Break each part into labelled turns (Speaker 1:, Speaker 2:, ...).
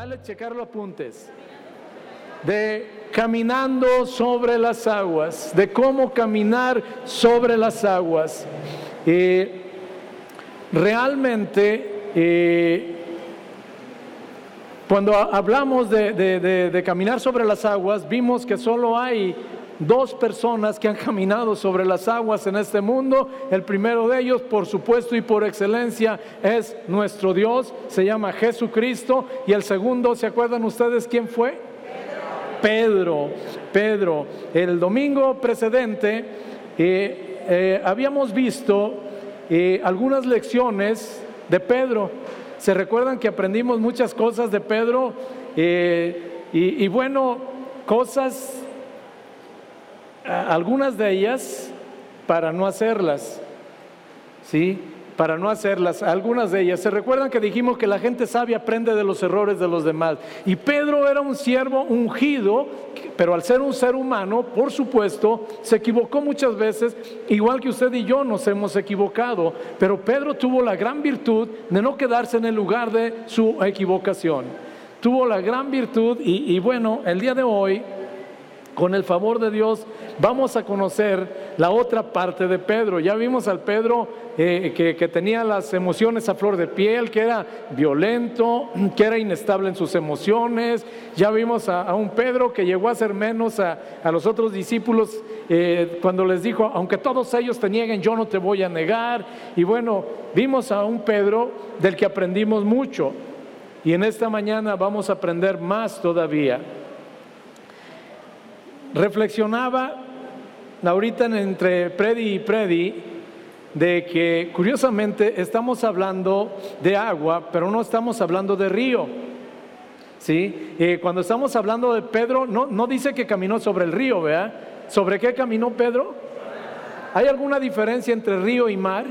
Speaker 1: vale checar los apuntes. De caminando sobre las aguas, de cómo caminar sobre las aguas. Eh, realmente, eh, cuando hablamos de caminar sobre las aguas, vimos que solo hay dos personas que han caminado sobre las aguas en este mundo. El primero de ellos, por supuesto y por excelencia, es nuestro Dios, se llama Jesucristo. Y el segundo, ¿se acuerdan ustedes quién fue? Pedro. Pedro. El domingo precedente eh, eh, habíamos visto eh, algunas lecciones de Pedro. ¿Se recuerdan que aprendimos muchas cosas de Pedro? y bueno, cosas algunas de ellas para no hacerlas, ¿sí? Para no hacerlas, algunas de ellas. ¿Se recuerdan que dijimos que la gente sabia aprende de los errores de los demás? Y Pedro era un siervo ungido, pero al ser un ser humano, por supuesto, se equivocó muchas veces, igual que usted y yo nos hemos equivocado. Pero Pedro tuvo la gran virtud de no quedarse en el lugar de su equivocación. Tuvo la gran virtud y, y bueno, el día de hoy con el favor de Dios vamos a conocer la otra parte de Pedro. Ya vimos al Pedro eh, que, tenía las emociones a flor de piel, que era violento, que era inestable en sus emociones. Ya vimos a, un Pedro que llegó a ser menos a, los otros discípulos eh, cuando les dijo, aunque todos ellos te nieguen, yo no te voy a negar. Y bueno, vimos a un Pedro del que aprendimos mucho. Y en esta mañana vamos a aprender más todavía reflexionaba ahorita entre Predi y Predi de que curiosamente estamos hablando de agua, pero no estamos hablando de río. ¿Sí? Eh, cuando estamos hablando de Pedro, no, no dice que caminó sobre el río, ¿verdad? ¿Sobre qué caminó Pedro? ¿Hay alguna diferencia entre río y mar?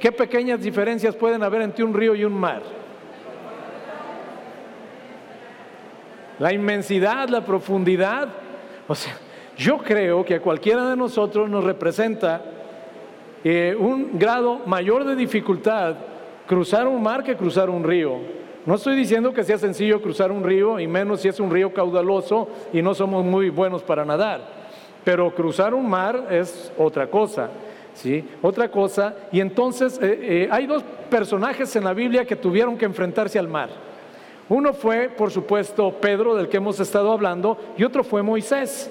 Speaker 1: ¿Qué pequeñas diferencias pueden haber entre un río y un mar? La inmensidad, la profundidad, o sea, yo creo que a cualquiera de nosotros nos representa eh, un grado mayor de dificultad cruzar un mar que cruzar un río. No estoy diciendo que sea sencillo cruzar un río, y menos si es un río caudaloso y no somos muy buenos para nadar. Pero cruzar un mar es otra cosa. ¿sí? Otra cosa. Y entonces eh, eh, hay dos personajes en la Biblia que tuvieron que enfrentarse al mar. Uno fue, por supuesto, Pedro, del que hemos estado hablando, y otro fue Moisés.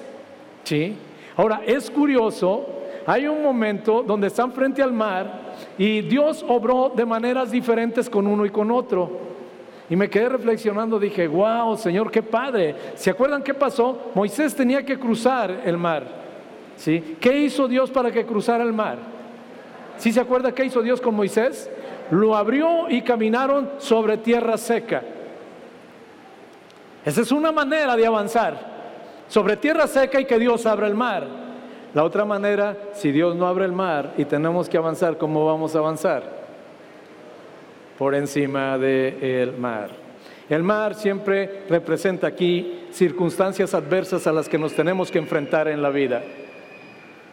Speaker 1: ¿Sí? Ahora, es curioso, hay un momento donde están frente al mar y Dios obró de maneras diferentes con uno y con otro. Y me quedé reflexionando, dije, wow, Señor, qué padre. ¿Se acuerdan qué pasó? Moisés tenía que cruzar el mar. ¿Sí? ¿Qué hizo Dios para que cruzara el mar? ¿Sí se acuerda qué hizo Dios con Moisés? Lo abrió y caminaron sobre tierra seca. Esa es una manera de avanzar. Sobre tierra seca y que Dios abra el mar. La otra manera, si Dios no abre el mar y tenemos que avanzar, ¿cómo vamos a avanzar? Por encima del mar. El mar siempre representa aquí circunstancias adversas a las que nos tenemos que enfrentar en la vida.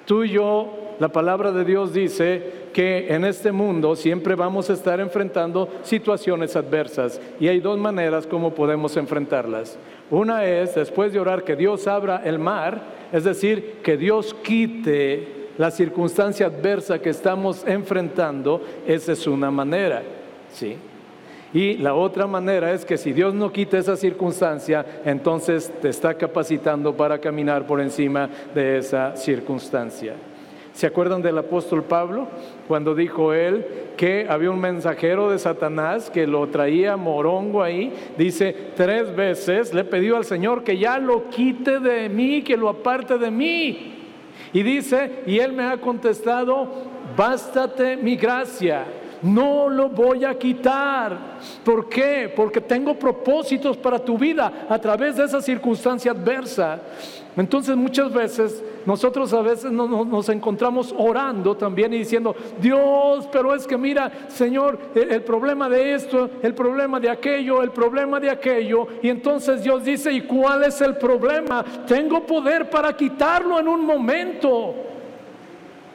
Speaker 1: Tú y yo la palabra de Dios dice que en este mundo siempre vamos a estar enfrentando situaciones adversas y hay dos maneras como podemos enfrentarlas. Una es, después de orar, que Dios abra el mar, es decir, que Dios quite la circunstancia adversa que estamos enfrentando, esa es una manera, ¿sí? Y la otra manera es que si Dios no quita esa circunstancia, entonces te está capacitando para caminar por encima de esa circunstancia. ¿Se acuerdan del apóstol Pablo cuando dijo él que había un mensajero de Satanás que lo traía morongo ahí? Dice, tres veces le pidió al Señor que ya lo quite de mí, que lo aparte de mí. Y dice, y él me ha contestado, bástate mi gracia no lo voy a quitar. ¿Por qué? Porque tengo propósitos para tu vida a través de esa circunstancia adversa. Entonces muchas veces nosotros a veces nos, encontramos orando también y diciendo, Dios, pero es que mira, Señor, el, problema de esto, el problema de aquello, el problema de aquello. Y entonces Dios dice, ¿y cuál es el problema? Tengo poder para quitarlo en un momento.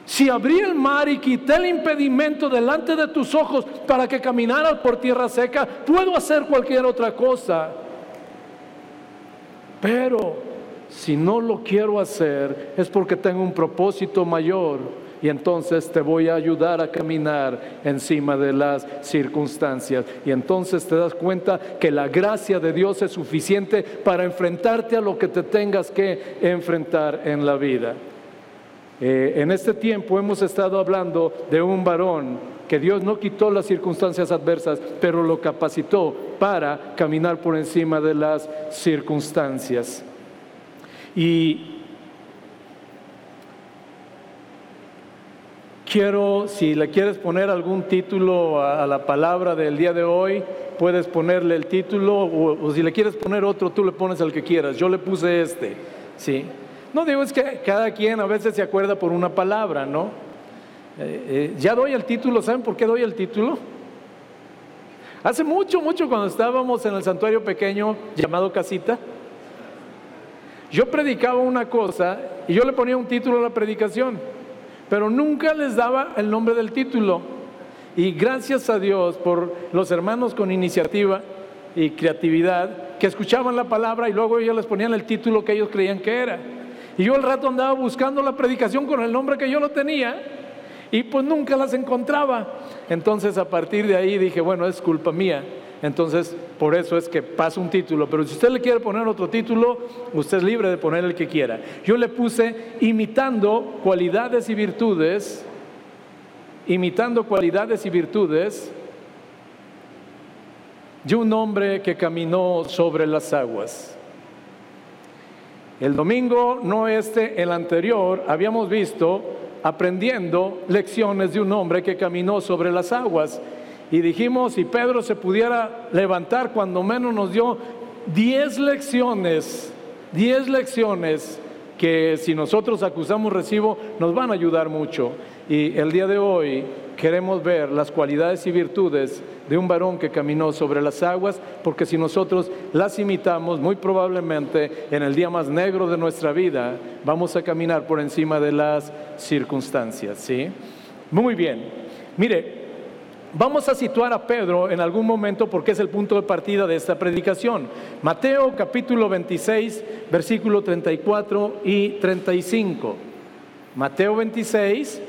Speaker 1: Si abrí el mar y quité el impedimento delante de tus ojos para que caminaras por tierra seca, puedo hacer cualquier otra cosa. Pero si no lo quiero hacer es porque tengo un propósito mayor y entonces te voy a ayudar a caminar encima de las circunstancias. Y entonces te das cuenta que la gracia de Dios es suficiente para enfrentarte a lo que te tengas que enfrentar en la vida. Eh, en este tiempo hemos estado hablando de un varón que Dios no quitó las circunstancias adversas, pero lo capacitó para caminar por encima de las circunstancias. Y quiero, si le quieres poner algún título a, la palabra del día de hoy, puedes ponerle el título, o, o si le quieres poner otro, tú le pones el que quieras. Yo le puse este, ¿sí? No digo es que cada quien a veces se acuerda por una palabra, ¿no? Eh, eh, ya doy el título, ¿saben por qué doy el título? Hace mucho, mucho cuando estábamos en el santuario pequeño llamado Casita, yo predicaba una cosa y yo le ponía un título a la predicación, pero nunca les daba el nombre del título. Y gracias a Dios por los hermanos con iniciativa y creatividad que escuchaban la palabra y luego ellos les ponían el título que ellos creían que era. Y yo el rato andaba buscando la predicación con el nombre que yo lo tenía y pues nunca las encontraba. Entonces a partir de ahí dije, bueno, es culpa mía. Entonces por eso es que pasa un título. Pero si usted le quiere poner otro título, usted es libre de poner el que quiera. Yo le puse imitando cualidades y virtudes, imitando cualidades y virtudes de un hombre que caminó sobre las aguas. El domingo, no este, el anterior, habíamos visto aprendiendo lecciones de un hombre que caminó sobre las aguas. Y dijimos, si Pedro se pudiera levantar, cuando menos nos dio 10 lecciones, 10 lecciones que si nosotros acusamos recibo nos van a ayudar mucho. Y el día de hoy queremos ver las cualidades y virtudes de un varón que caminó sobre las aguas, porque si nosotros las imitamos, muy probablemente en el día más negro de nuestra vida vamos a caminar por encima de las circunstancias, ¿sí? Muy bien. Mire, Vamos a situar a Pedro en algún momento porque es el punto de partida de esta predicación. Mateo capítulo 26, versículo 34 y 35. Mateo 26,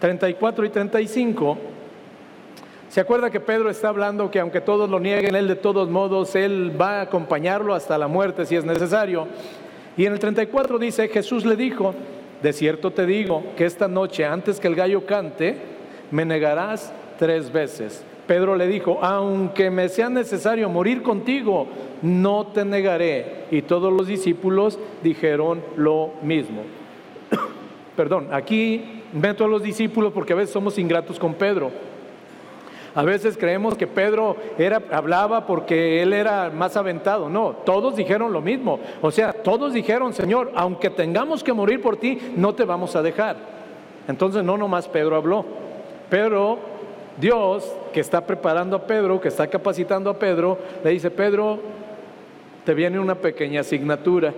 Speaker 1: 34 y 35, se acuerda que Pedro está hablando que aunque todos lo nieguen, él de todos modos, él va a acompañarlo hasta la muerte si es necesario. Y en el 34 dice, Jesús le dijo, de cierto te digo que esta noche antes que el gallo cante, me negarás tres veces. Pedro le dijo, aunque me sea necesario morir contigo, no te negaré. Y todos los discípulos dijeron lo mismo. Perdón, aquí meto a los discípulos porque a veces somos ingratos con Pedro. A veces creemos que Pedro era, hablaba porque él era más aventado. No, todos dijeron lo mismo. O sea, todos dijeron, Señor, aunque tengamos que morir por ti, no te vamos a dejar. Entonces no nomás Pedro habló. Pero Dios, que está preparando a Pedro, que está capacitando a Pedro, le dice, Pedro, te viene una pequeña asignatura.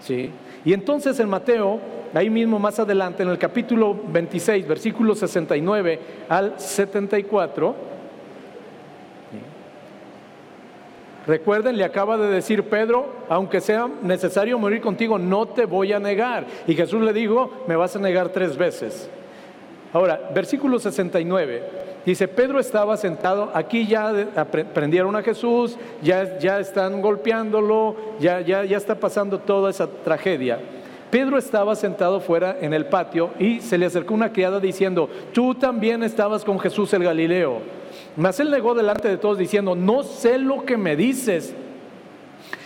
Speaker 1: ¿Sí? Y entonces en Mateo ahí mismo más adelante, en el capítulo 26, versículo 69 al 74, Recuerden, le acaba de decir Pedro, aunque sea necesario morir contigo, no te voy a negar. Y Jesús le dijo, me vas a negar tres veces. Ahora, versículo 69, dice, Pedro estaba sentado, aquí ya prendieron a Jesús, ya, ya están golpeándolo, ya, ya, ya está pasando toda esa tragedia. Pedro estaba sentado fuera en el patio y se le acercó una criada diciendo, tú también estabas con Jesús el Galileo. Mas él negó delante de todos diciendo, no sé lo que me dices.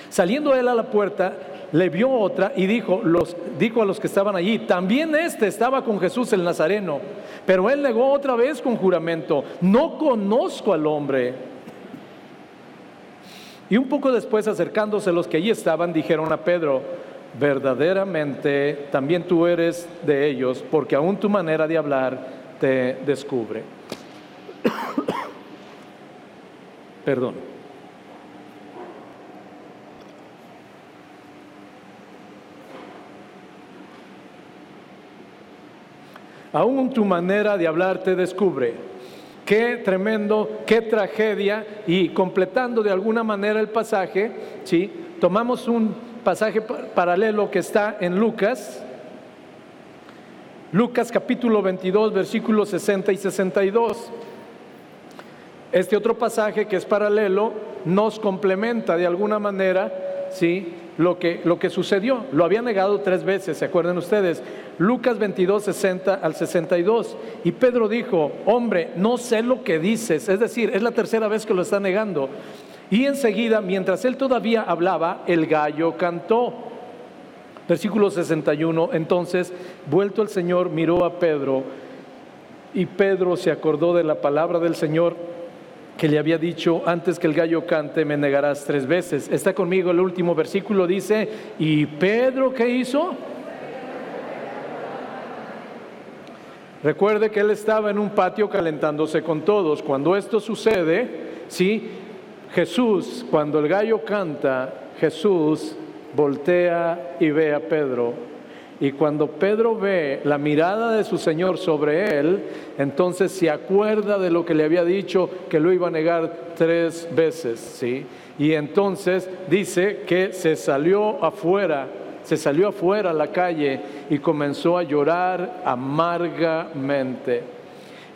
Speaker 1: Saliendo él a la puerta, le vio otra y dijo, los, dijo a los que estaban allí, también este estaba con Jesús el Nazareno. Pero él negó otra vez con juramento, no conozco al hombre. Y un poco después, acercándose los que allí estaban, dijeron a Pedro, verdaderamente también tú eres de ellos, porque aún tu manera de hablar te descubre. Perdón. Aún tu manera de hablar te descubre. Qué tremendo, qué tragedia. Y completando de alguna manera el pasaje, ¿sí? tomamos un pasaje paralelo que está en Lucas, Lucas capítulo 22, versículos 60 y 62. Este otro pasaje que es paralelo nos complementa de alguna manera, ¿sí? Lo que, lo que sucedió. Lo había negado tres veces, ¿se acuerdan ustedes? Lucas 22, 60 al 62. Y Pedro dijo, hombre, no sé lo que dices. Es decir, es la tercera vez que lo está negando. Y enseguida, mientras él todavía hablaba, el gallo cantó. Versículo 61, entonces, vuelto el Señor, miró a Pedro y Pedro se acordó de la palabra del Señor que le había dicho, antes que el gallo cante, me negarás tres veces. Está conmigo el último versículo, dice, ¿y Pedro qué hizo? Recuerde que él estaba en un patio calentándose con todos. Cuando esto sucede, ¿sí? Jesús, cuando el gallo canta, Jesús voltea y ve a Pedro. Y cuando Pedro ve la mirada de su Señor sobre él, entonces se acuerda de lo que le había dicho, que lo iba a negar tres veces, ¿sí? Y entonces dice que se salió afuera, se salió afuera a la calle y comenzó a llorar amargamente.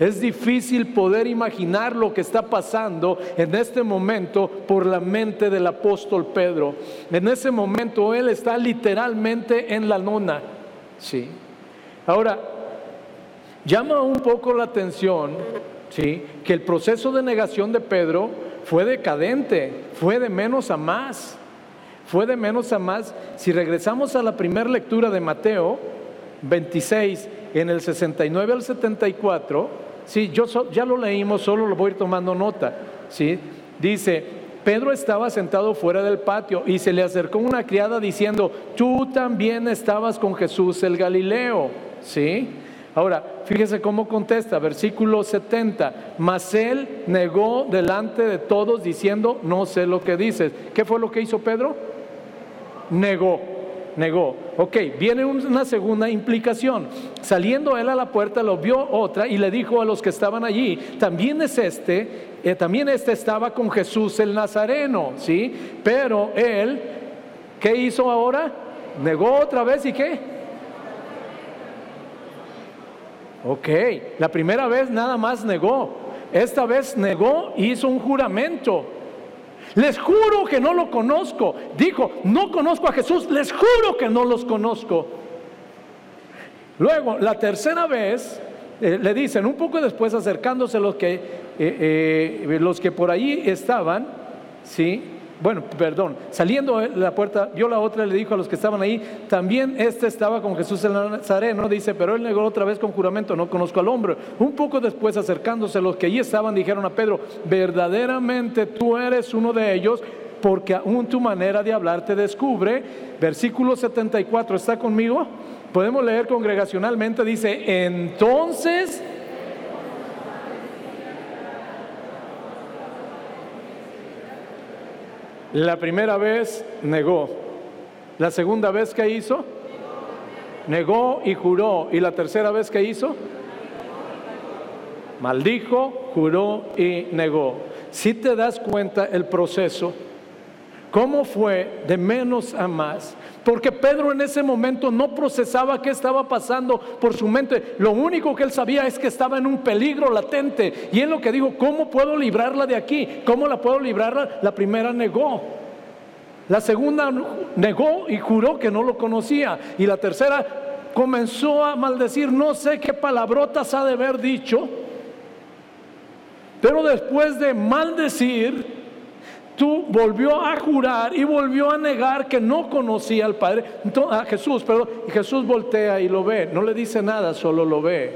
Speaker 1: Es difícil poder imaginar lo que está pasando en este momento por la mente del apóstol Pedro. En ese momento él está literalmente en la nona. Sí. Ahora, llama un poco la atención, ¿sí? Que el proceso de negación de Pedro fue decadente, fue de menos a más. Fue de menos a más. Si regresamos a la primera lectura de Mateo 26, en el 69 al 74, Sí, yo ya lo leímos, solo lo voy a ir tomando nota. ¿sí? Dice, Pedro estaba sentado fuera del patio y se le acercó una criada diciendo, tú también estabas con Jesús el Galileo. ¿Sí? Ahora, fíjese cómo contesta, versículo 70. Mas él negó delante de todos diciendo, no sé lo que dices. ¿Qué fue lo que hizo Pedro? Negó negó. Ok, viene una segunda implicación. Saliendo él a la puerta, lo vio otra y le dijo a los que estaban allí, también es este, eh, también este estaba con Jesús el Nazareno, ¿sí? Pero él, ¿qué hizo ahora? Negó otra vez y qué? Ok, la primera vez nada más negó. Esta vez negó y hizo un juramento. Les juro que no lo conozco. Dijo, no conozco a Jesús, les juro que no los conozco. Luego, la tercera vez, eh, le dicen, un poco después acercándose los que, eh, eh, los que por allí estaban, ¿sí? Bueno, perdón, saliendo de la puerta, vio la otra y le dijo a los que estaban ahí, también este estaba con Jesús en Nazareno, dice, pero él negó otra vez con juramento, no conozco al hombre. Un poco después, acercándose los que allí estaban, dijeron a Pedro, verdaderamente tú eres uno de ellos, porque aún tu manera de hablar te descubre. Versículo 74, ¿está conmigo? Podemos leer congregacionalmente, dice, entonces La primera vez negó. La segunda vez que hizo, negó y juró. Y la tercera vez que hizo, maldijo, juró y negó. Si te das cuenta el proceso, cómo fue de menos a más, porque Pedro en ese momento no procesaba qué estaba pasando por su mente. Lo único que él sabía es que estaba en un peligro latente. Y él lo que dijo, ¿cómo puedo librarla de aquí? ¿Cómo la puedo librarla? La primera negó. La segunda negó y juró que no lo conocía. Y la tercera comenzó a maldecir, no sé qué palabrotas ha de haber dicho. Pero después de maldecir, tú volvió a jurar y volvió a negar que no conocía al Padre, a Jesús, pero Jesús voltea y lo ve, no le dice nada, solo lo ve,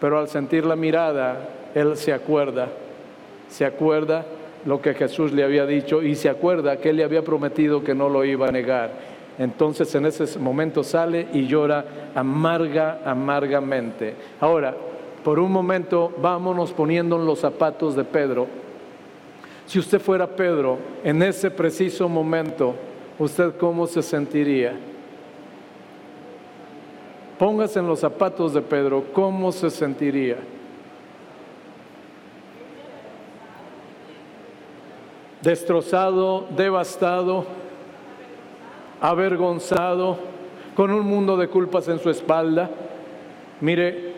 Speaker 1: pero al sentir la mirada, él se acuerda, se acuerda lo que Jesús le había dicho y se acuerda que él le había prometido que no lo iba a negar. Entonces en ese momento sale y llora amarga, amargamente. Ahora, por un momento vámonos poniendo en los zapatos de Pedro si usted fuera Pedro en ese preciso momento, ¿usted cómo se sentiría? póngase en los zapatos de Pedro, ¿cómo se sentiría? Destrozado, devastado, avergonzado, con un mundo de culpas en su espalda. Mire,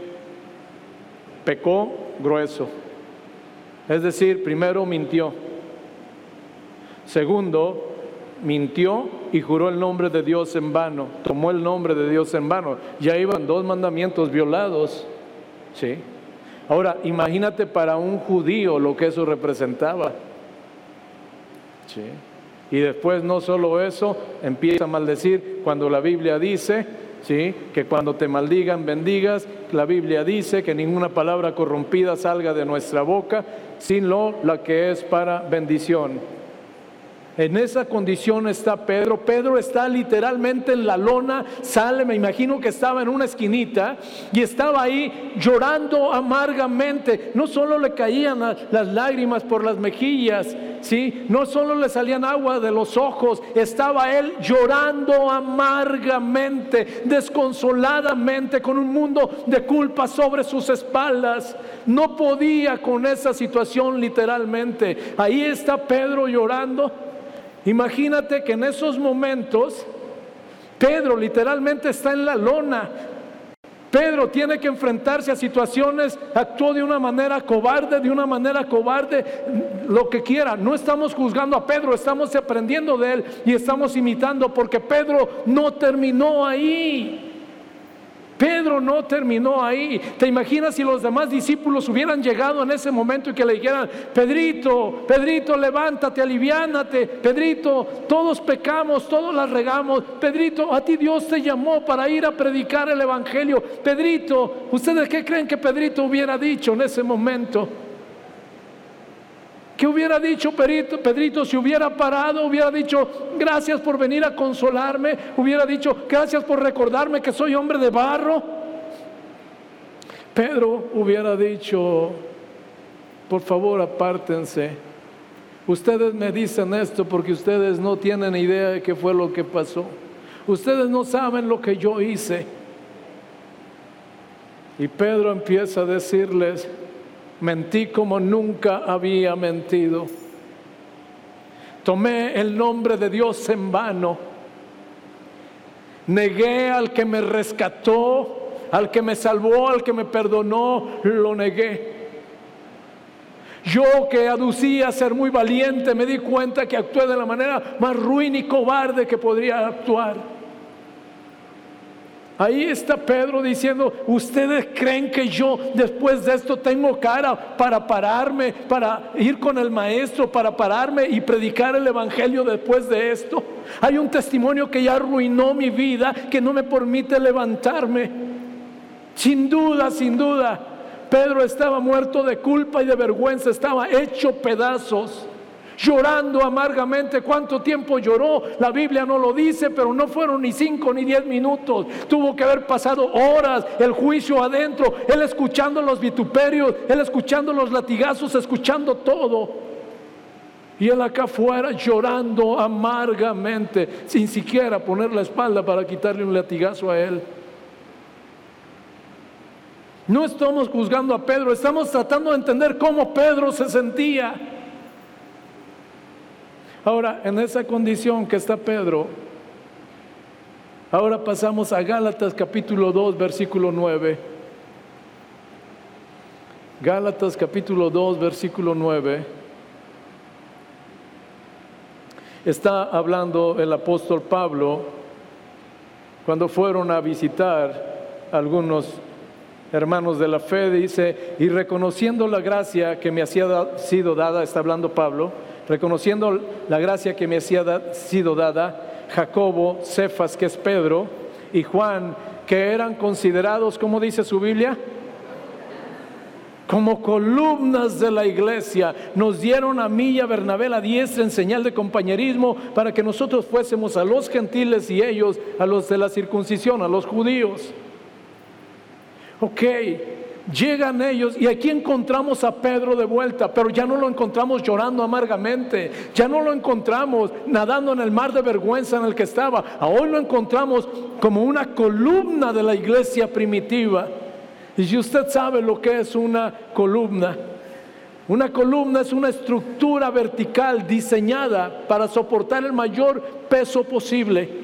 Speaker 1: pecó grueso. Es decir, primero mintió. Segundo, mintió y juró el nombre de Dios en vano. Tomó el nombre de Dios en vano. Ya iban dos mandamientos violados. ¿Sí? Ahora, imagínate para un judío lo que eso representaba. ¿Sí? Y después no solo eso, empieza a maldecir cuando la Biblia dice, ¿sí? que cuando te maldigan bendigas, la Biblia dice que ninguna palabra corrompida salga de nuestra boca, sino la que es para bendición. En esa condición está Pedro. Pedro está literalmente en la lona, sale, me imagino que estaba en una esquinita y estaba ahí llorando amargamente. No solo le caían las lágrimas por las mejillas, ¿sí? No solo le salían agua de los ojos, estaba él llorando amargamente, desconsoladamente, con un mundo de culpa sobre sus espaldas. No podía con esa situación literalmente. Ahí está Pedro llorando Imagínate que en esos momentos Pedro literalmente está en la lona. Pedro tiene que enfrentarse a situaciones, actuó de una manera cobarde, de una manera cobarde, lo que quiera. No estamos juzgando a Pedro, estamos aprendiendo de él y estamos imitando porque Pedro no terminó ahí. Pedro no terminó ahí. ¿Te imaginas si los demás discípulos hubieran llegado en ese momento y que le dijeran, Pedrito, Pedrito, levántate, aliviánate, Pedrito, todos pecamos, todos las regamos, Pedrito, a ti Dios te llamó para ir a predicar el Evangelio, Pedrito, ¿ustedes qué creen que Pedrito hubiera dicho en ese momento? ¿Qué hubiera dicho Pedrito, Pedrito si hubiera parado? Hubiera dicho, gracias por venir a consolarme. Hubiera dicho, gracias por recordarme que soy hombre de barro. Pedro hubiera dicho, por favor apártense. Ustedes me dicen esto porque ustedes no tienen idea de qué fue lo que pasó. Ustedes no saben lo que yo hice. Y Pedro empieza a decirles, Mentí como nunca había mentido. Tomé el nombre de Dios en vano. Negué al que me rescató, al que me salvó, al que me perdonó, lo negué. Yo que aducía ser muy valiente, me di cuenta que actué de la manera más ruin y cobarde que podría actuar. Ahí está Pedro diciendo, ustedes creen que yo después de esto tengo cara para pararme, para ir con el maestro, para pararme y predicar el Evangelio después de esto. Hay un testimonio que ya arruinó mi vida, que no me permite levantarme. Sin duda, sin duda, Pedro estaba muerto de culpa y de vergüenza, estaba hecho pedazos llorando amargamente. ¿Cuánto tiempo lloró? La Biblia no lo dice, pero no fueron ni cinco ni diez minutos. Tuvo que haber pasado horas, el juicio adentro, él escuchando los vituperios, él escuchando los latigazos, escuchando todo. Y él acá afuera llorando amargamente, sin siquiera poner la espalda para quitarle un latigazo a él. No estamos juzgando a Pedro, estamos tratando de entender cómo Pedro se sentía. Ahora, en esa condición que está Pedro, ahora pasamos a Gálatas capítulo 2, versículo 9. Gálatas capítulo 2, versículo 9. Está hablando el apóstol Pablo cuando fueron a visitar algunos hermanos de la fe, dice, y reconociendo la gracia que me hacía sido dada, está hablando Pablo, reconociendo la gracia que me hacía sido dada, Jacobo, Cefas, que es Pedro, y Juan, que eran considerados, como dice su Biblia, como columnas de la iglesia, nos dieron a mí y a Bernabé la diestra en señal de compañerismo para que nosotros fuésemos a los gentiles y ellos a los de la circuncisión, a los judíos. Ok, Llegan ellos y aquí encontramos a Pedro de vuelta, pero ya no lo encontramos llorando amargamente, ya no lo encontramos nadando en el mar de vergüenza en el que estaba, hoy lo encontramos como una columna de la iglesia primitiva. Y si usted sabe lo que es una columna, una columna es una estructura vertical diseñada para soportar el mayor peso posible.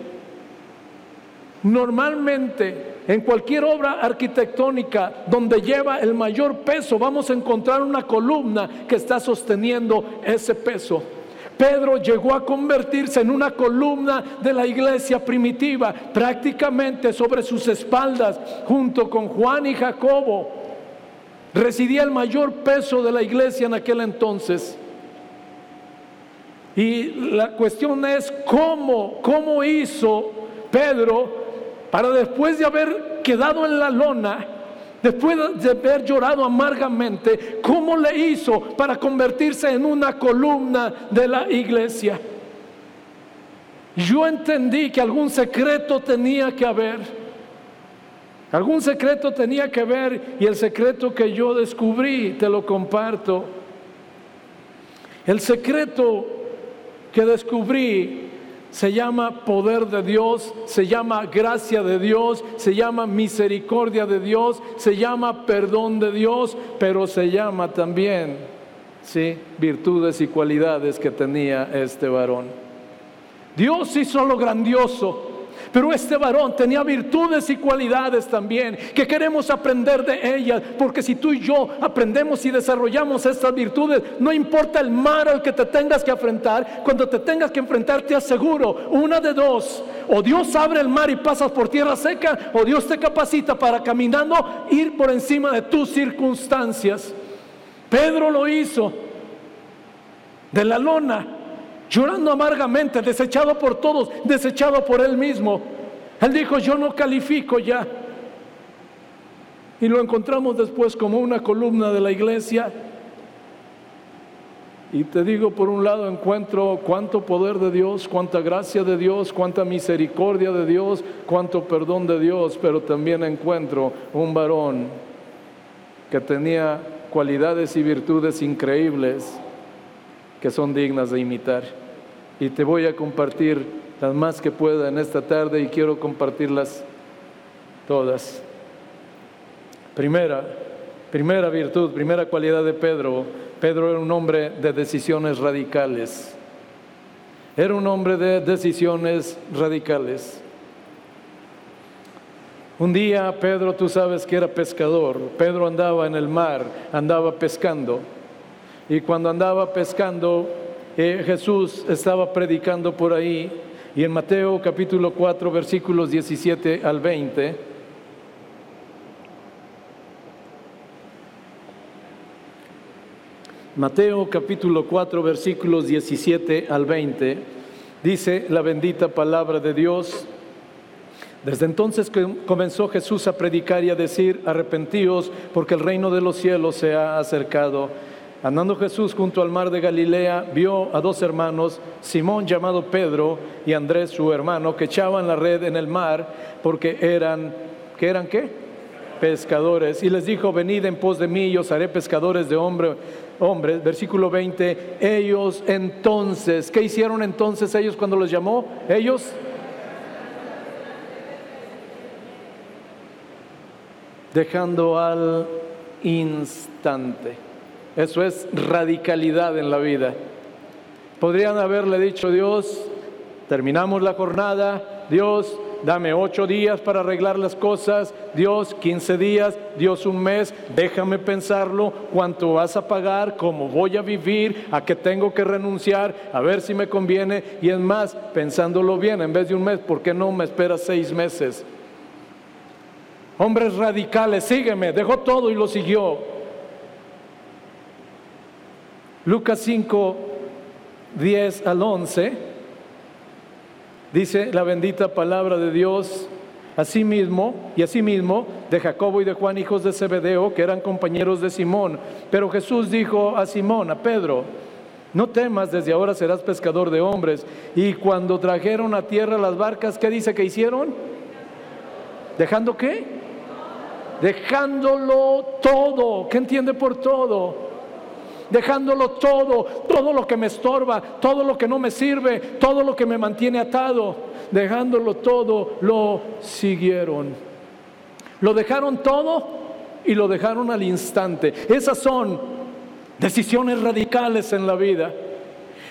Speaker 1: Normalmente en cualquier obra arquitectónica donde lleva el mayor peso vamos a encontrar una columna que está sosteniendo ese peso. Pedro llegó a convertirse en una columna de la iglesia primitiva, prácticamente sobre sus espaldas, junto con Juan y Jacobo. Residía el mayor peso de la iglesia en aquel entonces. Y la cuestión es cómo, cómo hizo Pedro para después de haber quedado en la lona, después de haber llorado amargamente, ¿cómo le hizo para convertirse en una columna de la iglesia? Yo entendí que algún secreto tenía que haber. Algún secreto tenía que ver y el secreto que yo descubrí, te lo comparto. El secreto que descubrí se llama poder de Dios, se llama gracia de Dios, se llama misericordia de Dios, se llama perdón de Dios, pero se llama también, sí, virtudes y cualidades que tenía este varón. Dios hizo lo grandioso. Pero este varón tenía virtudes y cualidades también que queremos aprender de ellas, porque si tú y yo aprendemos y desarrollamos estas virtudes, no importa el mar al que te tengas que enfrentar, cuando te tengas que enfrentar te aseguro, una de dos, o Dios abre el mar y pasas por tierra seca, o Dios te capacita para caminando ir por encima de tus circunstancias. Pedro lo hizo de la lona llorando amargamente, desechado por todos, desechado por él mismo. Él dijo, yo no califico ya. Y lo encontramos después como una columna de la iglesia. Y te digo, por un lado encuentro cuánto poder de Dios, cuánta gracia de Dios, cuánta misericordia de Dios, cuánto perdón de Dios, pero también encuentro un varón que tenía cualidades y virtudes increíbles que son dignas de imitar. Y te voy a compartir las más que pueda en esta tarde y quiero compartirlas todas. Primera, primera virtud, primera cualidad de Pedro. Pedro era un hombre de decisiones radicales. Era un hombre de decisiones radicales. Un día Pedro, tú sabes que era pescador. Pedro andaba en el mar, andaba pescando. Y cuando andaba pescando, eh, Jesús estaba predicando por ahí y en Mateo capítulo 4 versículos 17 al 20. Mateo capítulo 4 versículos 17 al 20 dice la bendita palabra de Dios. Desde entonces comenzó Jesús a predicar y a decir, arrepentíos porque el reino de los cielos se ha acercado. Andando Jesús junto al mar de Galilea, vio a dos hermanos, Simón llamado Pedro y Andrés su hermano, que echaban la red en el mar porque eran, ¿qué eran qué? Pescadores. Y les dijo, venid en pos de mí y os haré pescadores de hombre, hombres. Versículo 20, ellos entonces, ¿qué hicieron entonces ellos cuando los llamó? Ellos dejando al instante eso es radicalidad en la vida. Podrían haberle dicho, Dios, terminamos la jornada, Dios, dame ocho días para arreglar las cosas, Dios, quince días, Dios, un mes, déjame pensarlo, cuánto vas a pagar, cómo voy a vivir, a qué tengo que renunciar, a ver si me conviene. Y es más, pensándolo bien, en vez de un mes, ¿por qué no me esperas seis meses? Hombres radicales, sígueme, dejó todo y lo siguió. Lucas 5, 10 al 11, dice la bendita palabra de Dios, asimismo y asimismo de Jacobo y de Juan, hijos de Zebedeo, que eran compañeros de Simón. Pero Jesús dijo a Simón, a Pedro, no temas, desde ahora serás pescador de hombres. Y cuando trajeron a tierra las barcas, ¿qué dice que hicieron? ¿Dejando qué? dejándolo todo. ¿Qué entiende por todo? Dejándolo todo, todo lo que me estorba, todo lo que no me sirve, todo lo que me mantiene atado, dejándolo todo, lo siguieron. Lo dejaron todo y lo dejaron al instante. Esas son decisiones radicales en la vida.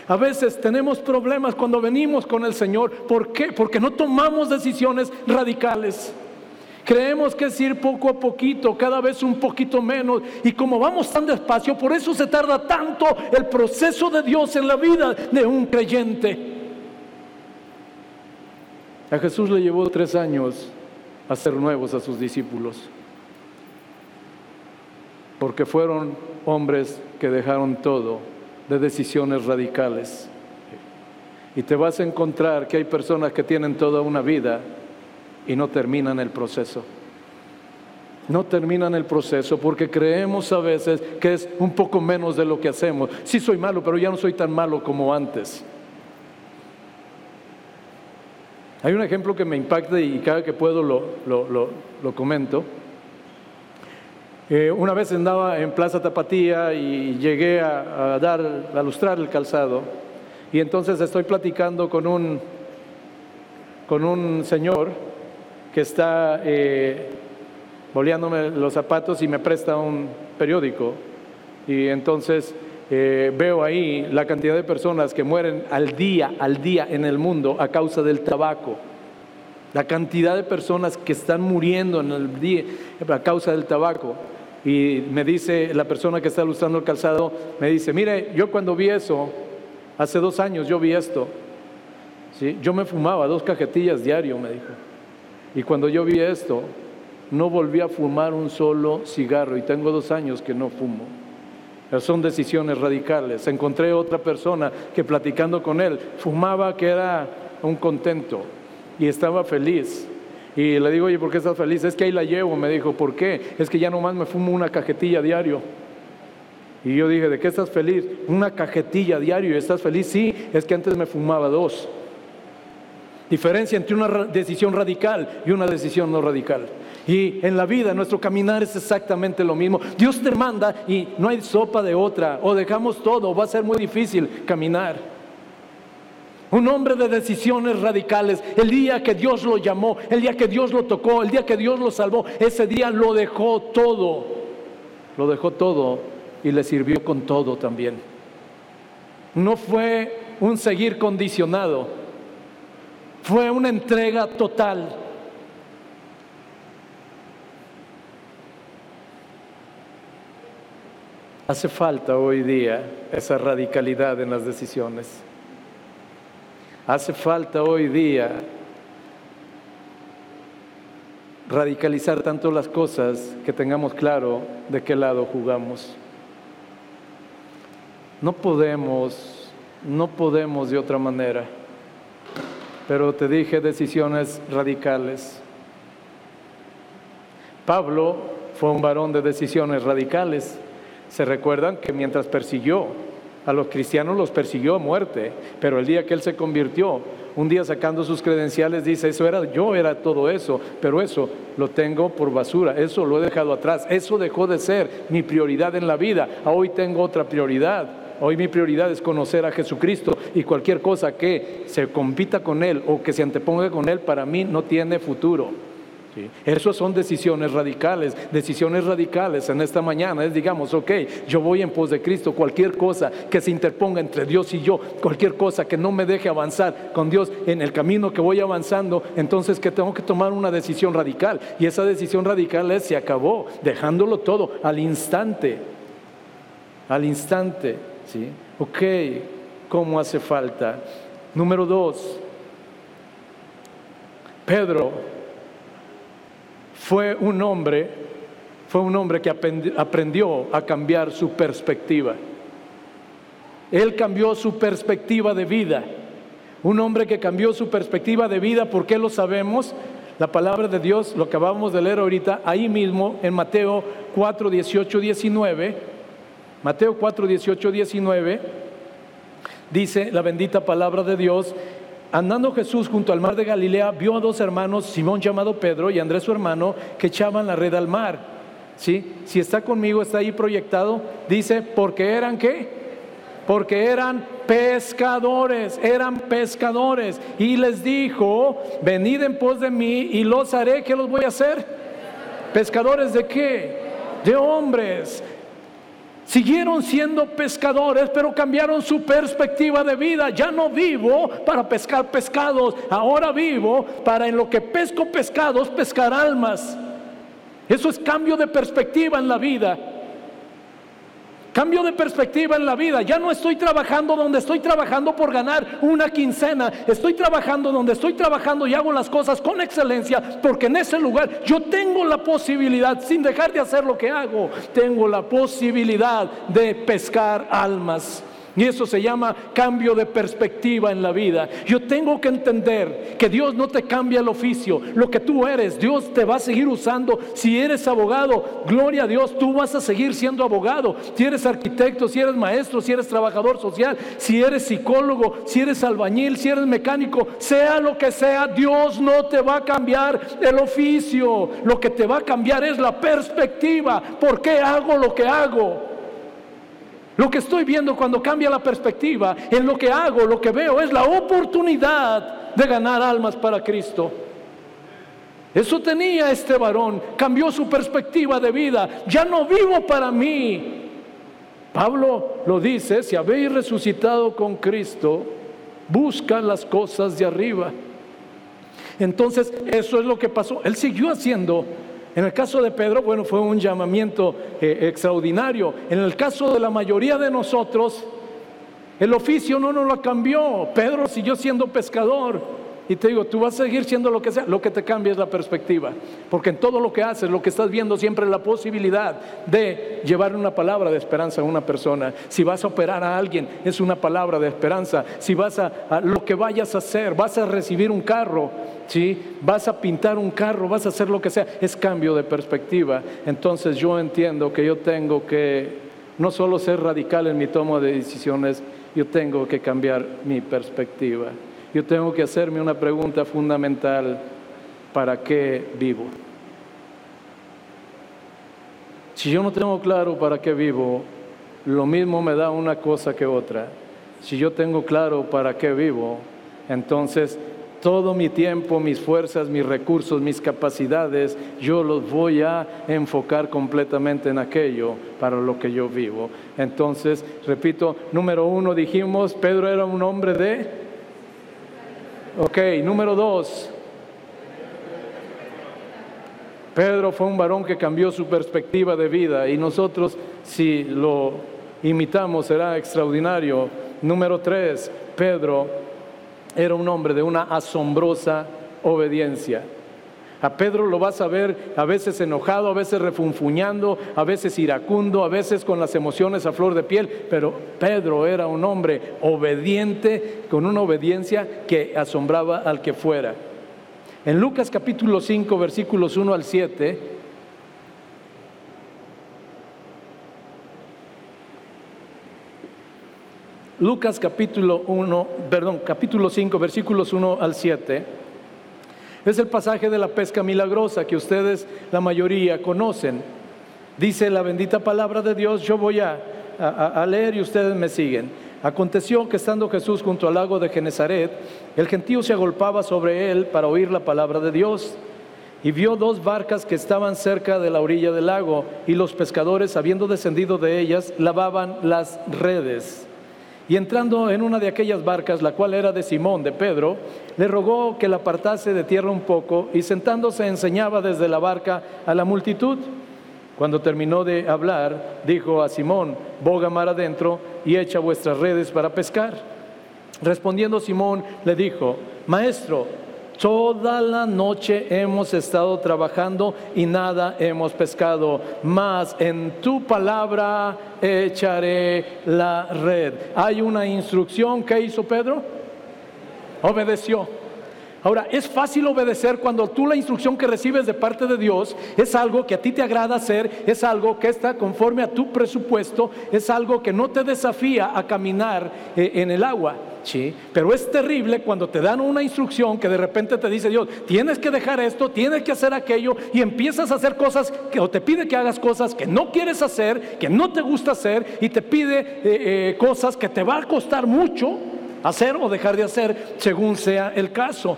Speaker 1: A veces tenemos problemas cuando venimos con el Señor. ¿Por qué? Porque no tomamos decisiones radicales. Creemos que es ir poco a poquito, cada vez un poquito menos. Y como vamos tan despacio, por eso se tarda tanto el proceso de Dios en la vida de un creyente. A Jesús le llevó tres años hacer nuevos a sus discípulos, porque fueron hombres que dejaron todo de decisiones radicales. Y te vas a encontrar que hay personas que tienen toda una vida y no terminan el proceso. No terminan el proceso porque creemos a veces que es un poco menos de lo que hacemos. Sí soy malo, pero ya no soy tan malo como antes. Hay un ejemplo que me impacta y cada que puedo lo, lo comento. Eh, una vez andaba en Plaza Tapatía y llegué a, dar, a lustrar el calzado y entonces estoy platicando con un, con un señor que está eh, boleándome los zapatos y me presta un periódico y entonces eh, veo ahí la cantidad de personas que mueren al día, al día en el mundo a causa del tabaco. La cantidad de personas que están muriendo en el día a causa del tabaco. Y me dice la persona que está ilustrando el calzado, me dice, mire, yo cuando vi eso, hace dos años yo vi esto, ¿sí? yo me fumaba dos cajetillas diario, me dijo. Y cuando yo vi esto, no volví a fumar un solo cigarro y tengo dos años que no fumo. son decisiones radicales. Encontré otra persona que platicando con él fumaba que era un contento y estaba feliz. Y le digo, oye, ¿por qué estás feliz? Es que ahí la llevo. Me dijo, ¿por qué? Es que ya nomás me fumo una cajetilla diario. Y yo dije, ¿de qué estás feliz? Una cajetilla diario. ¿Y estás feliz? Sí, es que antes me fumaba dos. Diferencia entre una decisión radical y una decisión no radical. Y en la vida nuestro caminar es exactamente lo mismo. Dios te manda y no hay sopa de otra. O dejamos todo, va a ser muy difícil caminar. Un hombre de decisiones radicales. El día que Dios lo llamó, el día que Dios lo tocó, el día que Dios lo salvó, ese día lo dejó todo. Lo dejó todo y le sirvió con todo también. No fue un seguir condicionado, fue una entrega total. Hace falta hoy día esa radicalidad en las decisiones. Hace falta hoy día radicalizar tanto las cosas que tengamos claro de qué lado jugamos. No podemos, no podemos de otra manera. Pero te dije decisiones radicales. Pablo fue un varón de decisiones radicales. Se recuerdan que mientras persiguió a los cristianos los persiguió a muerte, pero el día que él se convirtió, un día sacando sus credenciales dice, eso era yo, era todo eso, pero eso lo tengo por basura, eso lo he dejado atrás, eso dejó de ser mi prioridad en la vida, hoy tengo otra prioridad. Hoy mi prioridad es conocer a Jesucristo y cualquier cosa que se compita con Él o que se anteponga con Él para mí no tiene futuro. Esas son decisiones radicales, decisiones radicales en esta mañana. Es digamos, ok, yo voy en pos de Cristo, cualquier cosa que se interponga entre Dios y yo, cualquier cosa que no me deje avanzar con Dios en el camino que voy avanzando, entonces que tengo que tomar una decisión radical. Y esa decisión radical es, se acabó, dejándolo todo al instante, al instante. ¿Sí? Ok, ¿cómo hace falta? Número dos, Pedro fue un hombre, fue un hombre que aprendió a cambiar su perspectiva. Él cambió su perspectiva de vida. Un hombre que cambió su perspectiva de vida, ¿por qué lo sabemos? La palabra de Dios, lo acabamos de leer ahorita, ahí mismo en Mateo 4, 18, 19. Mateo 4, 18, 19, dice la bendita palabra de Dios, andando Jesús junto al mar de Galilea, vio a dos hermanos, Simón llamado Pedro y Andrés su hermano, que echaban la red al mar. ¿Sí? Si está conmigo, está ahí proyectado, dice, porque eran qué? Porque eran pescadores, eran pescadores. Y les dijo, venid en pos de mí y los haré, ¿qué los voy a hacer? Pescadores de qué? De hombres. Siguieron siendo pescadores, pero cambiaron su perspectiva de vida. Ya no vivo para pescar pescados, ahora vivo para en lo que pesco pescados, pescar almas. Eso es cambio de perspectiva en la vida. Cambio de perspectiva en la vida. Ya no estoy trabajando donde estoy trabajando por ganar una quincena. Estoy trabajando donde estoy trabajando y hago las cosas con excelencia porque en ese lugar yo tengo la posibilidad, sin dejar de hacer lo que hago, tengo la posibilidad de pescar almas. Y eso se llama cambio de perspectiva en la vida. Yo tengo que entender que Dios no te cambia el oficio. Lo que tú eres, Dios te va a seguir usando. Si eres abogado, gloria a Dios, tú vas a seguir siendo abogado. Si eres arquitecto, si eres maestro, si eres trabajador social, si eres psicólogo, si eres albañil, si eres mecánico, sea lo que sea, Dios no te va a cambiar el oficio. Lo que te va a cambiar es la perspectiva. ¿Por qué hago lo que hago? Lo que estoy viendo cuando cambia la perspectiva, en lo que hago, lo que veo es la oportunidad de ganar almas para Cristo. Eso tenía este varón, cambió su perspectiva de vida. Ya no vivo para mí. Pablo lo dice, si habéis resucitado con Cristo, busca las cosas de arriba. Entonces, eso es lo que pasó. Él siguió haciendo en el caso de Pedro, bueno, fue un llamamiento eh, extraordinario. En el caso de la mayoría de nosotros, el oficio no nos lo cambió. Pedro siguió siendo pescador. Y te digo, tú vas a seguir siendo lo que sea, lo que te cambia es la perspectiva. Porque en todo lo que haces, lo que estás viendo siempre es la posibilidad de llevar una palabra de esperanza a una persona. Si vas a operar a alguien, es una palabra de esperanza. Si vas a, lo que vayas a hacer, vas a recibir un carro, ¿sí? vas a pintar un carro, vas a hacer lo que sea, es cambio de perspectiva. Entonces yo entiendo que yo tengo que no solo ser radical en mi toma de decisiones, yo tengo que cambiar mi perspectiva yo tengo que hacerme una pregunta fundamental, ¿para qué vivo? Si yo no tengo claro para qué vivo, lo mismo me da una cosa que otra. Si yo tengo claro para qué vivo, entonces todo mi tiempo, mis fuerzas, mis recursos, mis capacidades, yo los voy a enfocar completamente en aquello para lo que yo vivo. Entonces, repito, número uno dijimos, Pedro era un hombre de Ok, número dos. Pedro fue un varón que cambió su perspectiva de vida y nosotros si lo imitamos será extraordinario. Número tres, Pedro era un hombre de una asombrosa obediencia. A Pedro lo vas a ver a veces enojado, a veces refunfuñando, a veces iracundo, a veces con las emociones a flor de piel, pero Pedro era un hombre obediente, con una obediencia que asombraba al que fuera. En Lucas capítulo 5, versículos 1 al 7, Lucas capítulo 1, perdón, capítulo 5, versículos 1 al 7. Es el pasaje de la pesca milagrosa que ustedes, la mayoría, conocen. Dice la bendita palabra de Dios, yo voy a, leer y ustedes me siguen. Aconteció que estando Jesús junto al lago de Genezaret, el gentío se agolpaba sobre él para oír la palabra de Dios. Y vio dos barcas que estaban cerca de la orilla del lago, y los pescadores, habiendo descendido de ellas, lavaban las redes. Y entrando en una de aquellas barcas, la cual era de Simón, de Pedro, le rogó que la apartase de tierra un poco y sentándose enseñaba desde la barca a la multitud. Cuando terminó de hablar, dijo a Simón, boga mar adentro y echa vuestras redes para pescar. Respondiendo Simón, le dijo, Maestro, Toda la noche hemos estado trabajando y nada hemos pescado, mas en tu palabra echaré la red. Hay una instrucción que hizo Pedro. Obedeció. Ahora, es fácil obedecer cuando tú la instrucción que recibes de parte de Dios es algo que a ti te agrada hacer, es algo que está conforme a tu presupuesto, es algo que no te desafía a caminar eh, en el agua. ¿Sí? Pero es terrible cuando te dan una instrucción que de repente te dice Dios, tienes que dejar esto, tienes que hacer aquello y empiezas a hacer cosas que o te pide que hagas cosas que no quieres hacer, que no te gusta hacer y te pide eh, eh, cosas que te va a costar mucho hacer o dejar de hacer según sea el caso.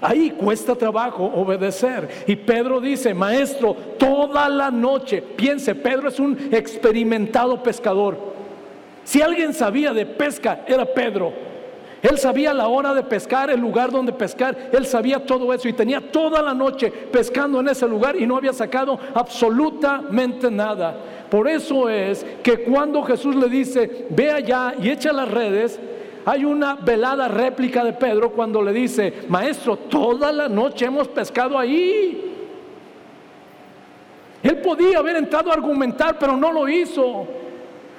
Speaker 1: Ahí cuesta trabajo obedecer. Y Pedro dice, maestro, toda la noche, piense, Pedro es un experimentado pescador. Si alguien sabía de pesca, era Pedro. Él sabía la hora de pescar, el lugar donde pescar, él sabía todo eso y tenía toda la noche pescando en ese lugar y no había sacado absolutamente nada. Por eso es que cuando Jesús le dice, ve allá y echa las redes, hay una velada réplica de Pedro cuando le dice, maestro, toda la noche hemos pescado ahí. Él podía haber entrado a argumentar, pero no lo hizo.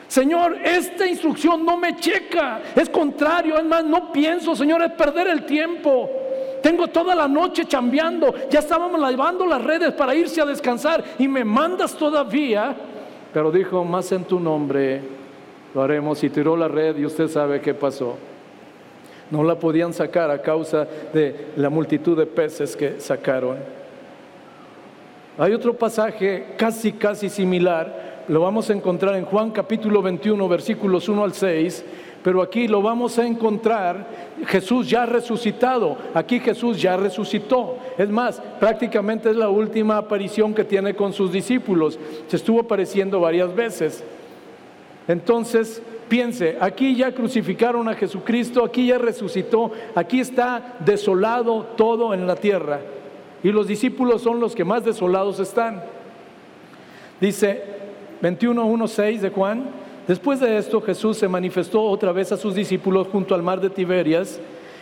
Speaker 1: Señor, esta instrucción no me checa, es contrario, es más, no pienso, Señor, es perder el tiempo. Tengo toda la noche chambeando, ya estábamos lavando las redes para irse a descansar y me mandas todavía. Pero dijo, más en tu nombre lo haremos. Y tiró la red y usted sabe qué pasó. No la podían sacar a causa de la multitud de peces que sacaron. Hay otro pasaje casi, casi similar. Lo vamos a encontrar en Juan capítulo 21, versículos 1 al 6. Pero aquí lo vamos a encontrar Jesús ya resucitado. Aquí Jesús ya resucitó. Es más, prácticamente es la última aparición que tiene con sus discípulos. Se estuvo apareciendo varias veces. Entonces, piense, aquí ya crucificaron a Jesucristo, aquí ya resucitó, aquí está desolado todo en la tierra. Y los discípulos son los que más desolados están. Dice 21.1.6 de Juan, después de esto Jesús se manifestó otra vez a sus discípulos junto al mar de Tiberias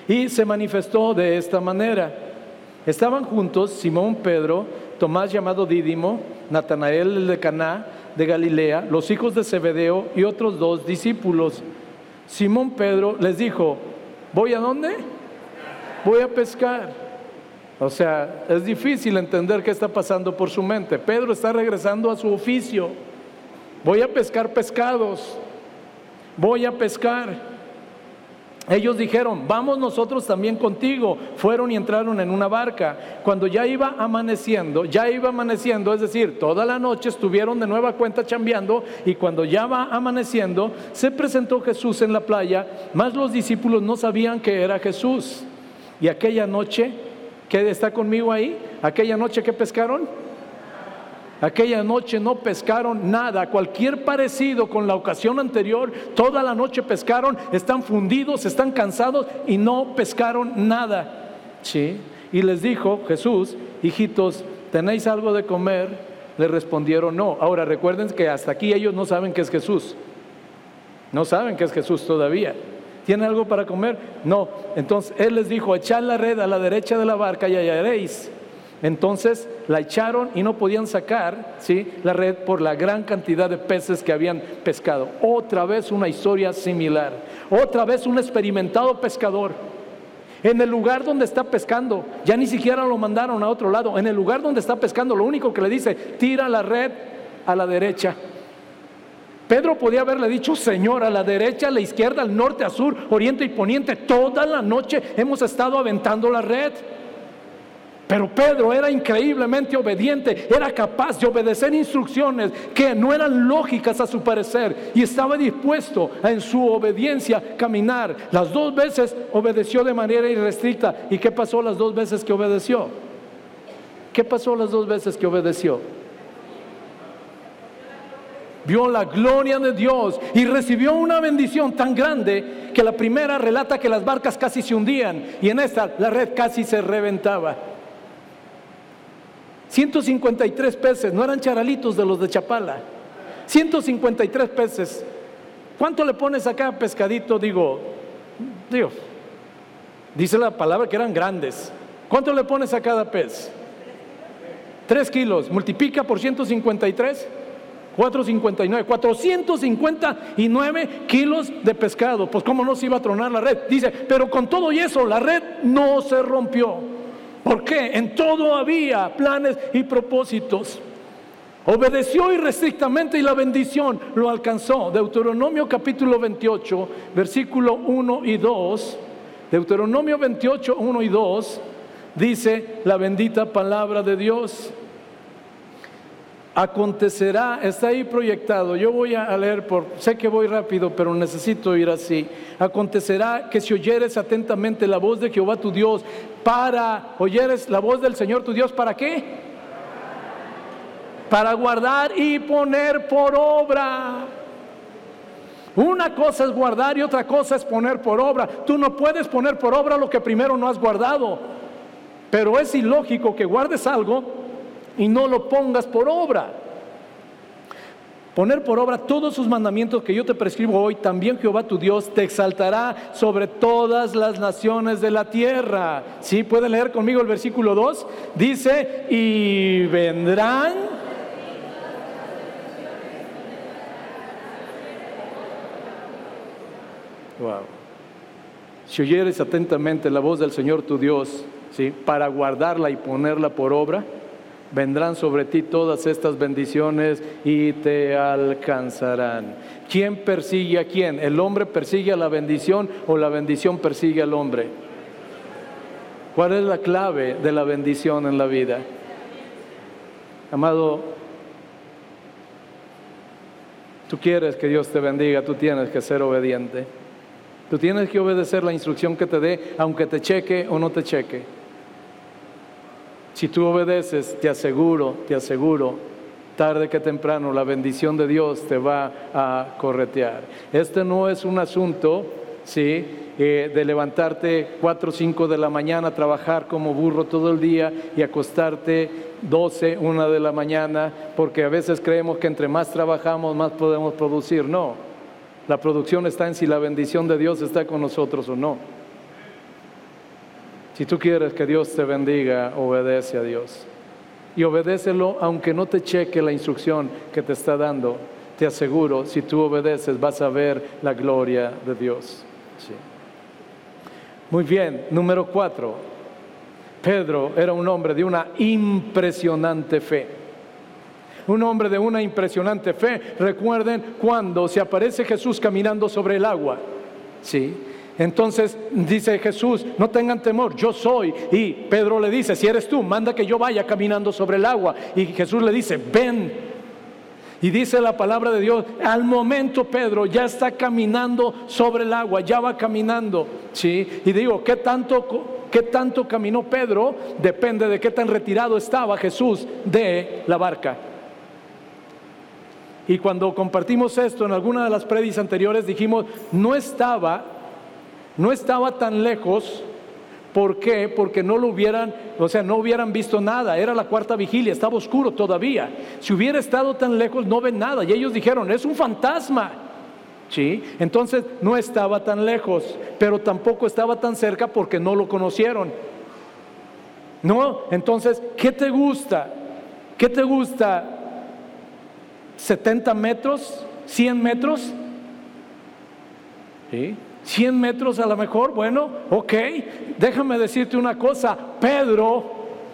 Speaker 1: y se manifestó de esta manera. Estaban juntos Simón Pedro, Tomás llamado Dídimo, Natanael de Caná, de Galilea, los hijos de Zebedeo y otros dos discípulos. Simón Pedro les dijo, ¿voy a dónde? Voy a pescar. O sea, es difícil entender qué está pasando por su mente. Pedro está regresando a su oficio. Voy a pescar pescados. Voy a pescar. Ellos dijeron, vamos nosotros también contigo. Fueron y entraron en una barca. Cuando ya iba amaneciendo, ya iba amaneciendo, es decir, toda la noche estuvieron de nueva cuenta chambeando y cuando ya va amaneciendo, se presentó Jesús en la playa, mas los discípulos no sabían que era Jesús. Y aquella noche, ¿qué está conmigo ahí? Aquella noche que pescaron, Aquella noche no pescaron nada, cualquier parecido con la ocasión anterior, toda la noche pescaron, están fundidos, están cansados y no pescaron nada. ¿Sí? Y les dijo Jesús, hijitos, ¿tenéis algo de comer? Le respondieron no. Ahora recuerden que hasta aquí ellos no saben que es Jesús. No saben que es Jesús todavía. ¿Tienen algo para comer? No. Entonces Él les dijo, echad la red a la derecha de la barca y hallaréis. Entonces la echaron y no podían sacar ¿sí? la red por la gran cantidad de peces que habían pescado. Otra vez una historia similar. Otra vez un experimentado pescador. En el lugar donde está pescando, ya ni siquiera lo mandaron a otro lado. En el lugar donde está pescando, lo único que le dice, tira la red a la derecha. Pedro podía haberle dicho, Señor, a la derecha, a la izquierda, al norte, al sur, oriente y poniente. Toda la noche hemos estado aventando la red. Pero Pedro era increíblemente obediente, era capaz de obedecer instrucciones que no eran lógicas a su parecer y estaba dispuesto a en su obediencia caminar. Las dos veces obedeció de manera irrestricta. ¿Y qué pasó las dos veces que obedeció? ¿Qué pasó las dos veces que obedeció? Vio la gloria de Dios y recibió una bendición tan grande que la primera relata que las barcas casi se hundían y en esta la red casi se reventaba. 153 peces, no eran charalitos de los de Chapala. 153 peces. ¿Cuánto le pones acá pescadito? Digo, Dios. Dice la palabra que eran grandes. ¿Cuánto le pones a cada pez? 3 kilos. Multiplica por 153. 459, 459 kilos de pescado. Pues cómo no se iba a tronar la red. Dice, pero con todo y eso, la red no se rompió. ¿Por qué? En todo había planes y propósitos. Obedeció irrestrictamente y la bendición lo alcanzó. Deuteronomio capítulo 28, versículo 1 y 2. Deuteronomio 28, 1 y 2 dice la bendita palabra de Dios. Acontecerá, está ahí proyectado. Yo voy a leer por, sé que voy rápido, pero necesito ir así. Acontecerá que si oyeres atentamente la voz de Jehová tu Dios, para, oyeres la voz del Señor tu Dios, ¿para qué? Para guardar y poner por obra. Una cosa es guardar y otra cosa es poner por obra. Tú no puedes poner por obra lo que primero no has guardado. Pero es ilógico que guardes algo y no lo pongas por obra. Poner por obra todos sus mandamientos que yo te prescribo hoy, también Jehová tu Dios te exaltará sobre todas las naciones de la tierra. ¿Sí? ¿Pueden leer conmigo el versículo 2? Dice, y vendrán... Wow. Si oyeres atentamente la voz del Señor tu Dios, ¿sí? para guardarla y ponerla por obra, vendrán sobre ti todas estas bendiciones y te alcanzarán. ¿Quién persigue a quién? ¿El hombre persigue a la bendición o la bendición persigue al hombre? ¿Cuál es la clave de la bendición en la vida? Amado, tú quieres que Dios te bendiga, tú tienes que ser obediente. Tú tienes que obedecer la instrucción que te dé, aunque te cheque o no te cheque. Si tú obedeces, te aseguro, te aseguro, tarde que temprano la bendición de Dios te va a corretear. Este no es un asunto, ¿sí? Eh, de levantarte 4 o 5 de la mañana, trabajar como burro todo el día y acostarte 12, 1 de la mañana, porque a veces creemos que entre más trabajamos, más podemos producir. No, la producción está en si la bendición de Dios está con nosotros o no. Si tú quieres que Dios te bendiga, obedece a Dios. Y obedécelo aunque no te cheque la instrucción que te está dando. Te aseguro, si tú obedeces, vas a ver la gloria de Dios. Muy bien, número cuatro. Pedro era un hombre de una impresionante fe. Un hombre de una impresionante fe. Recuerden cuando se aparece Jesús caminando sobre el agua. Sí, entonces dice Jesús, no tengan temor, yo soy. Y Pedro le dice, si eres tú, manda que yo vaya caminando sobre el agua. Y Jesús le dice, ven. Y dice la palabra de Dios, al momento Pedro ya está caminando sobre el agua, ya va caminando. ¿sí? Y digo, ¿qué tanto, ¿qué tanto caminó Pedro? Depende de qué tan retirado estaba Jesús de la barca. Y cuando compartimos esto en alguna de las predis anteriores dijimos, no estaba no estaba tan lejos. ¿Por qué? Porque no lo hubieran, o sea, no hubieran visto nada. Era la cuarta vigilia, estaba oscuro todavía. Si hubiera estado tan lejos, no ven nada. Y ellos dijeron, es un fantasma. ¿Sí? Entonces no estaba tan lejos, pero tampoco estaba tan cerca porque no lo conocieron. No, entonces, ¿qué te gusta? ¿Qué te gusta? ¿70 metros? ¿100 metros? ¿Sí? 100 metros a lo mejor, bueno, ok, déjame decirte una cosa, Pedro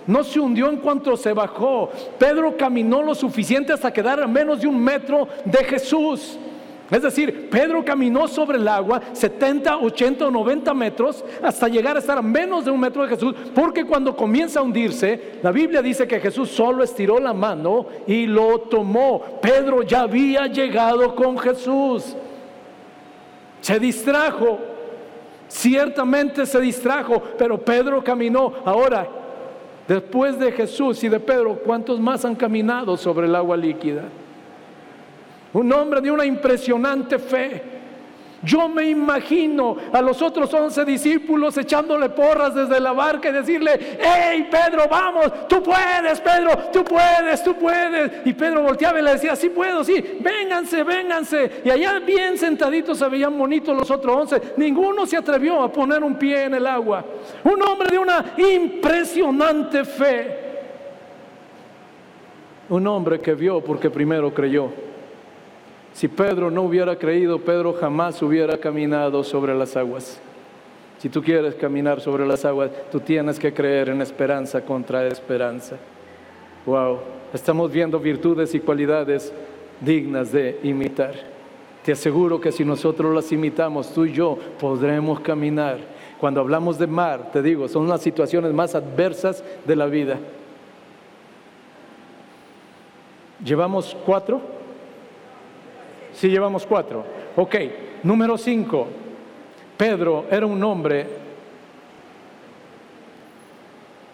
Speaker 1: no se hundió en cuanto se bajó, Pedro caminó lo suficiente hasta quedar a menos de un metro de Jesús. Es decir, Pedro caminó sobre el agua 70, 80 o 90 metros hasta llegar a estar a menos de un metro de Jesús, porque cuando comienza a hundirse, la Biblia dice que Jesús solo estiró la mano y lo tomó. Pedro ya había llegado con Jesús. Se distrajo, ciertamente se distrajo, pero Pedro caminó. Ahora, después de Jesús y de Pedro, ¿cuántos más han caminado sobre el agua líquida? Un hombre de una impresionante fe yo me imagino a los otros once discípulos echándole porras desde la barca y decirle, hey Pedro, vamos, tú puedes, Pedro, tú puedes, tú puedes. Y Pedro volteaba y le decía, sí puedo, sí, vénganse, vénganse. Y allá bien sentaditos se veían bonitos los otros once. Ninguno se atrevió a poner un pie en el agua. Un hombre de una impresionante fe. Un hombre que vio porque primero creyó. Si Pedro no hubiera creído, Pedro jamás hubiera caminado sobre las aguas. Si tú quieres caminar sobre las aguas, tú tienes que creer en esperanza contra esperanza. Wow. estamos viendo virtudes y cualidades dignas de imitar. Te aseguro que si nosotros las imitamos, tú y yo podremos caminar. Cuando hablamos de mar, te digo, son las situaciones más adversas de la vida. ¿Llevamos cuatro? Sí, llevamos cuatro. Ok, número cinco. Pedro era un hombre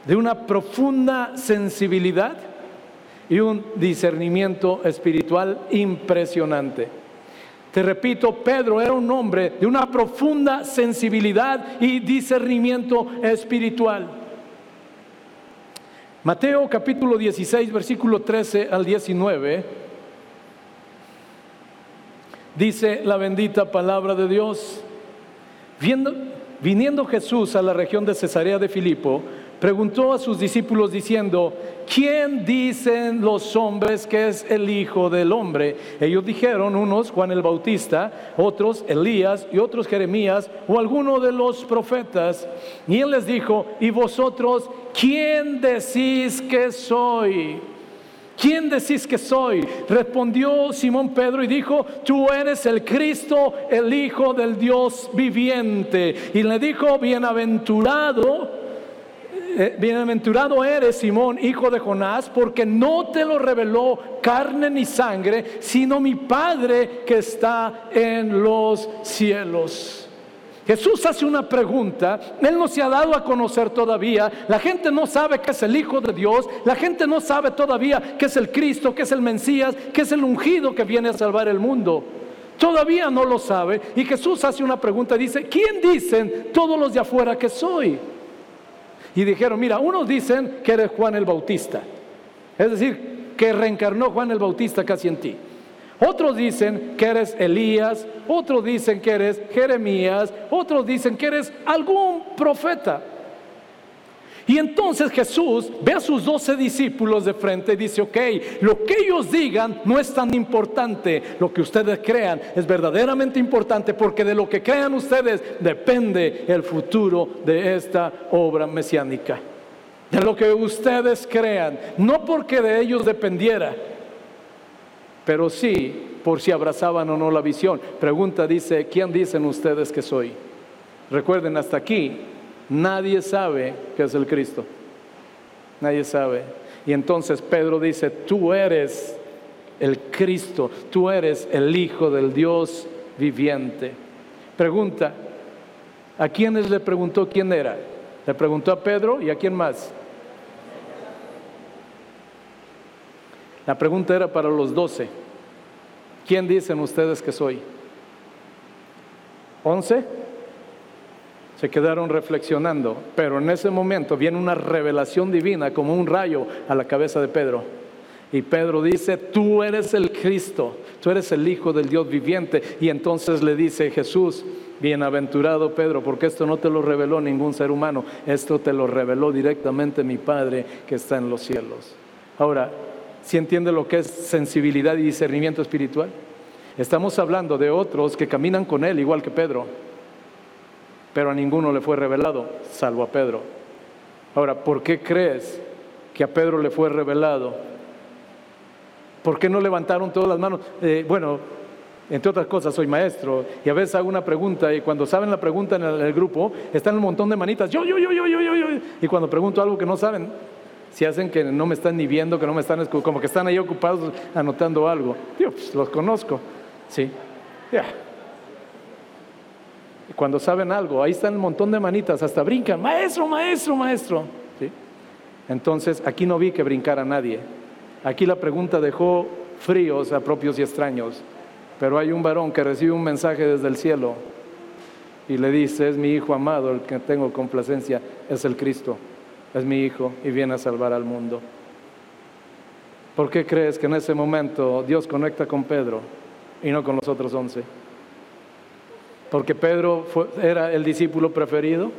Speaker 1: de una profunda sensibilidad y un discernimiento espiritual impresionante. Te repito, Pedro era un hombre de una profunda sensibilidad y discernimiento espiritual. Mateo capítulo 16, versículo 13 al 19, dice la bendita palabra de Dios. Viendo, viniendo Jesús a la región de Cesarea de Filipo, preguntó a sus discípulos diciendo, ¿quién dicen los hombres que es el Hijo del Hombre? Ellos dijeron, unos Juan el Bautista, otros Elías y otros Jeremías o alguno de los profetas. Y él les dijo, ¿y vosotros quién decís que soy? ¿Quién decís que soy? Respondió Simón Pedro y dijo, tú eres el Cristo, el Hijo del Dios viviente. Y le dijo, bienaventurado eh, bienaventurado eres Simón, hijo de Jonás, porque no te lo reveló carne ni sangre, sino mi Padre que está en los cielos. Jesús hace una pregunta, Él no se ha dado a conocer todavía, la gente no sabe que es el Hijo de Dios, la gente no sabe todavía que es el Cristo, que es el Mesías, que es el ungido que viene a salvar el mundo. Todavía no lo sabe y Jesús hace una pregunta, dice, ¿quién dicen todos los de afuera que soy? y dijeron, mira, unos dicen que eres Juan el Bautista, es decir, que reencarnó Juan el Bautista casi en ti. Otros dicen que eres Elías, otros dicen que eres Jeremías, otros dicen que eres algún profeta. Y entonces Jesús ve a sus doce discípulos de frente y dice, ok, lo que ellos digan no es tan importante, lo que ustedes crean es verdaderamente importante porque de lo que crean ustedes depende el futuro de esta obra mesiánica. De lo que ustedes crean, no porque de ellos dependiera, pero sí por si abrazaban o no la visión. Pregunta dice, ¿quién dicen ustedes que soy? Recuerden, hasta aquí Nadie sabe que es el Cristo. Nadie sabe. Y entonces Pedro dice, tú eres el Cristo, tú eres el Hijo del Dios viviente. Pregunta, ¿a quiénes le preguntó quién era? Le preguntó a Pedro y a quién más. La pregunta era para los doce. ¿Quién dicen ustedes que soy? ¿Once? se quedaron reflexionando, pero en ese momento viene una revelación divina como un rayo a la cabeza de Pedro. Y Pedro dice, tú eres el Cristo, tú eres el Hijo del Dios viviente. Y entonces le dice Jesús, bienaventurado Pedro, porque esto no te lo reveló ningún ser humano, esto te lo reveló directamente mi Padre que está en los cielos. Ahora, ¿si entiende lo que es sensibilidad y discernimiento espiritual? Estamos hablando de otros que caminan con Él igual que Pedro pero a ninguno le fue revelado, salvo a Pedro. Ahora, ¿por qué crees que a Pedro le fue revelado? ¿Por qué no levantaron todas las manos? Eh, bueno, entre otras cosas, soy maestro y a veces hago una pregunta y cuando saben la pregunta en el, grupo, están un montón de manitas, yo, yo, yo, yo, yo, yo, yo. Y cuando pregunto algo que no saben, si hacen que no me están ni viendo, que no me están, como que están ahí ocupados anotando algo. Yo, pues los conozco, sí. Ya cuando saben algo, ahí están un montón de manitas, hasta brincan, maestro, maestro, maestro. Entonces, aquí no vi que brincara nadie. Aquí la pregunta dejó fríos a propios y extraños, pero hay un varón que recibe un mensaje desde el cielo y le dice, es mi hijo amado, el que tengo complacencia, es el Cristo, es mi hijo y viene a salvar al mundo. ¿Por qué crees que en ese momento Dios conecta con Pedro y no con los otros once? porque Pedro era el discípulo preferido.